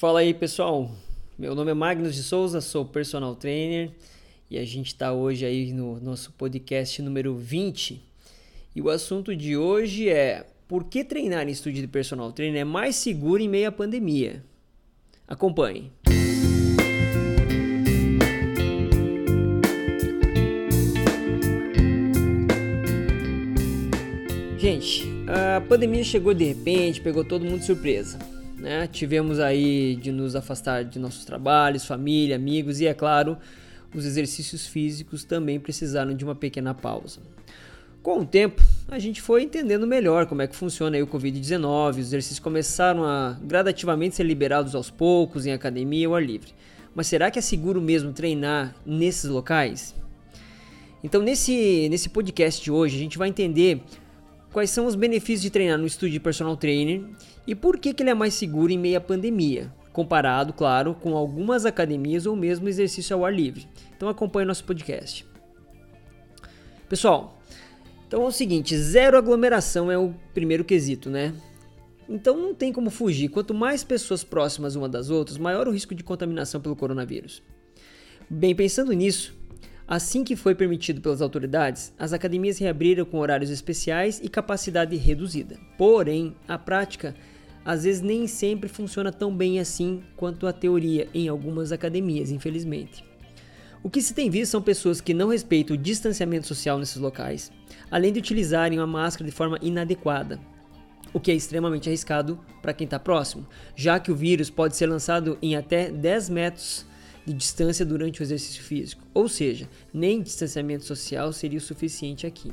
Fala aí pessoal, meu nome é Magnus de Souza, sou personal trainer e a gente está hoje aí no nosso podcast número 20 e o assunto de hoje é por que treinar em estúdio de personal trainer é mais seguro em meio à pandemia? Acompanhe. Gente, a pandemia chegou de repente, pegou todo mundo de surpresa. Né? Tivemos aí de nos afastar de nossos trabalhos, família, amigos e, é claro, os exercícios físicos também precisaram de uma pequena pausa. Com o tempo, a gente foi entendendo melhor como é que funciona o Covid-19, os exercícios começaram a gradativamente ser liberados aos poucos em academia ou ar livre. Mas será que é seguro mesmo treinar nesses locais? Então, nesse, nesse podcast de hoje, a gente vai entender quais são os benefícios de treinar no estúdio de personal trainer e por que, que ele é mais seguro em meio à pandemia, comparado, claro, com algumas academias ou mesmo exercício ao ar livre. Então acompanhe nosso podcast. Pessoal, então é o seguinte, zero aglomeração é o primeiro quesito, né? Então não tem como fugir. Quanto mais pessoas próximas uma das outras, maior o risco de contaminação pelo coronavírus. Bem, pensando nisso, Assim que foi permitido pelas autoridades, as academias reabriram com horários especiais e capacidade reduzida. Porém, a prática às vezes nem sempre funciona tão bem assim quanto a teoria em algumas academias, infelizmente. O que se tem visto são pessoas que não respeitam o distanciamento social nesses locais, além de utilizarem a máscara de forma inadequada, o que é extremamente arriscado para quem está próximo, já que o vírus pode ser lançado em até 10 metros de distância durante o exercício físico, ou seja, nem distanciamento social seria o suficiente aqui.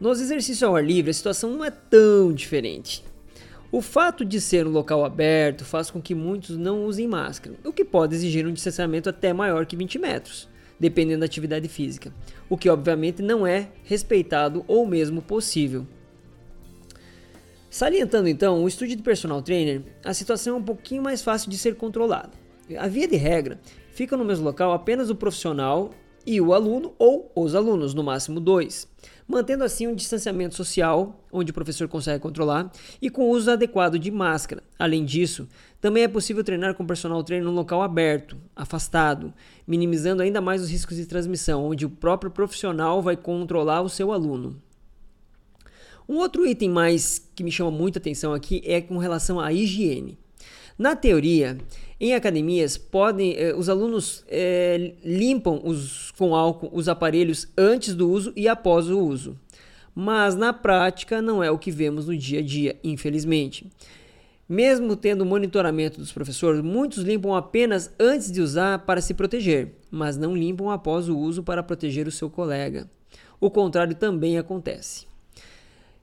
Nos exercícios ao ar livre, a situação não é tão diferente. O fato de ser um local aberto faz com que muitos não usem máscara, o que pode exigir um distanciamento até maior que 20 metros, dependendo da atividade física, o que obviamente não é respeitado ou mesmo possível. Salientando então, o estúdio de personal trainer, a situação é um pouquinho mais fácil de ser controlada. A via de regra, fica no mesmo local apenas o profissional e o aluno ou os alunos, no máximo dois, mantendo assim um distanciamento social, onde o professor consegue controlar, e com o uso adequado de máscara. Além disso, também é possível treinar com personal trainer num local aberto, afastado, minimizando ainda mais os riscos de transmissão, onde o próprio profissional vai controlar o seu aluno. Um outro item mais que me chama muita atenção aqui é com relação à higiene. Na teoria, em academias, podem, eh, os alunos eh, limpam os, com álcool os aparelhos antes do uso e após o uso. Mas na prática não é o que vemos no dia a dia, infelizmente. Mesmo tendo monitoramento dos professores, muitos limpam apenas antes de usar para se proteger, mas não limpam após o uso para proteger o seu colega. O contrário também acontece.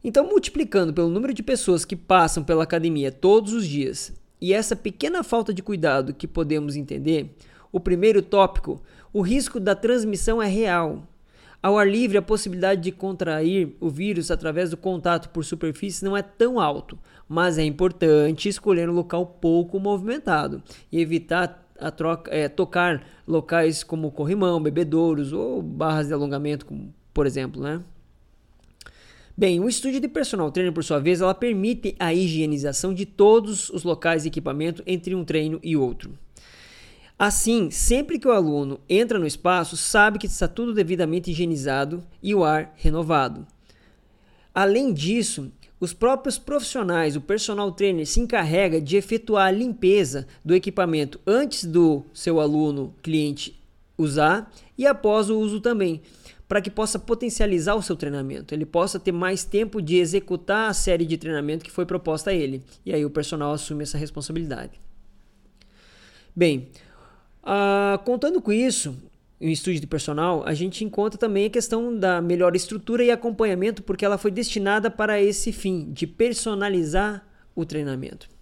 Então, multiplicando pelo número de pessoas que passam pela academia todos os dias e essa pequena falta de cuidado que podemos entender, o primeiro tópico, o risco da transmissão é real. Ao ar livre, a possibilidade de contrair o vírus através do contato por superfície não é tão alto, mas é importante escolher um local pouco movimentado e evitar troca, é, tocar locais como corrimão, bebedouros ou barras de alongamento, por exemplo, né? Bem, o estúdio de personal trainer, por sua vez, ela permite a higienização de todos os locais de equipamento entre um treino e outro. Assim, sempre que o aluno entra no espaço, sabe que está tudo devidamente higienizado e o ar renovado. Além disso, os próprios profissionais, o personal trainer, se encarrega de efetuar a limpeza do equipamento antes do seu aluno cliente usar e após o uso também para que possa potencializar o seu treinamento, ele possa ter mais tempo de executar a série de treinamento que foi proposta a ele. E aí o personal assume essa responsabilidade. Bem, uh, contando com isso, em estúdio de personal, a gente encontra também a questão da melhor estrutura e acompanhamento, porque ela foi destinada para esse fim, de personalizar o treinamento.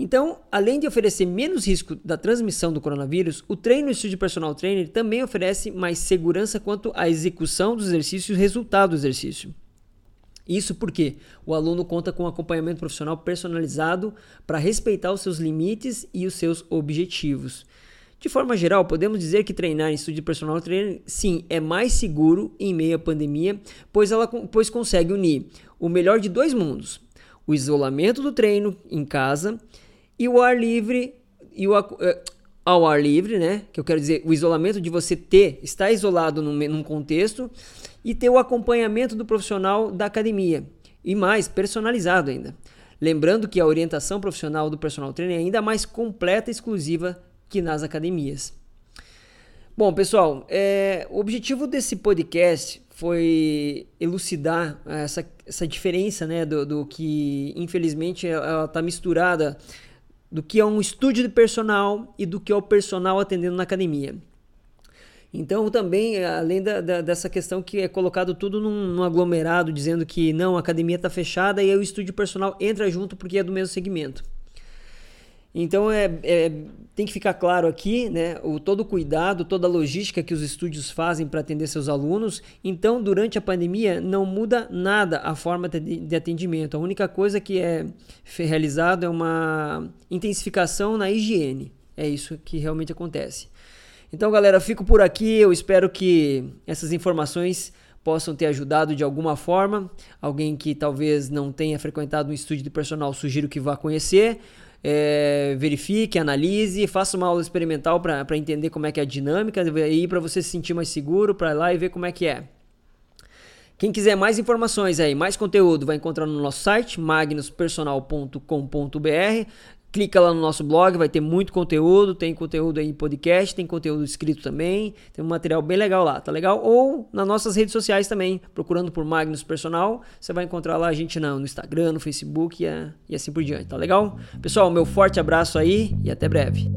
Então, além de oferecer menos risco da transmissão do coronavírus, o treino estúdio personal trainer também oferece mais segurança quanto à execução dos exercícios e o resultado do exercício. Isso porque o aluno conta com um acompanhamento profissional personalizado para respeitar os seus limites e os seus objetivos. De forma geral, podemos dizer que treinar em estúdio personal trainer, sim, é mais seguro em meio à pandemia, pois ela pois consegue unir o melhor de dois mundos: o isolamento do treino em casa E o ar livre e o eh, ao ar livre, né? Que eu quero dizer, o isolamento de você ter, estar isolado num, num contexto e ter o acompanhamento do profissional da academia. E mais, personalizado ainda. Lembrando que a orientação profissional do personal trainer é ainda mais completa e exclusiva que nas academias. Bom, pessoal, é, o objetivo desse podcast foi elucidar essa, essa diferença né, do, do que, infelizmente, ela está misturada do que é um estúdio de personal e do que é o personal atendendo na academia. Então, também, além da, da, dessa questão que é colocado tudo num, num aglomerado, dizendo que não, a academia está fechada e aí o estúdio personal entra junto porque é do mesmo segmento. Então é, é, tem que ficar claro aqui, né, o todo o cuidado, toda a logística que os estúdios fazem para atender seus alunos. Então, durante a pandemia, não muda nada a forma de atendimento. A única coisa que é realizado é uma intensificação na higiene. É isso que realmente acontece. Então, galera, fico por aqui. Eu espero que essas informações possam ter ajudado de alguma forma. Alguém que talvez não tenha frequentado um estúdio de personal, sugiro que vá conhecer é, verifique, analise, faça uma aula experimental para entender como é que é a dinâmica e para você se sentir mais seguro para lá e ver como é que é. Quem quiser mais informações aí, mais conteúdo, vai encontrar no nosso site magnuspersonal.com.br clica lá no nosso blog, vai ter muito conteúdo, tem conteúdo aí em podcast, tem conteúdo escrito também, tem um material bem legal lá, tá legal? Ou nas nossas redes sociais também, procurando por Magnus Personal, você vai encontrar lá a gente no Instagram, no Facebook e, e assim por diante, tá legal? Pessoal, meu forte abraço aí e até breve.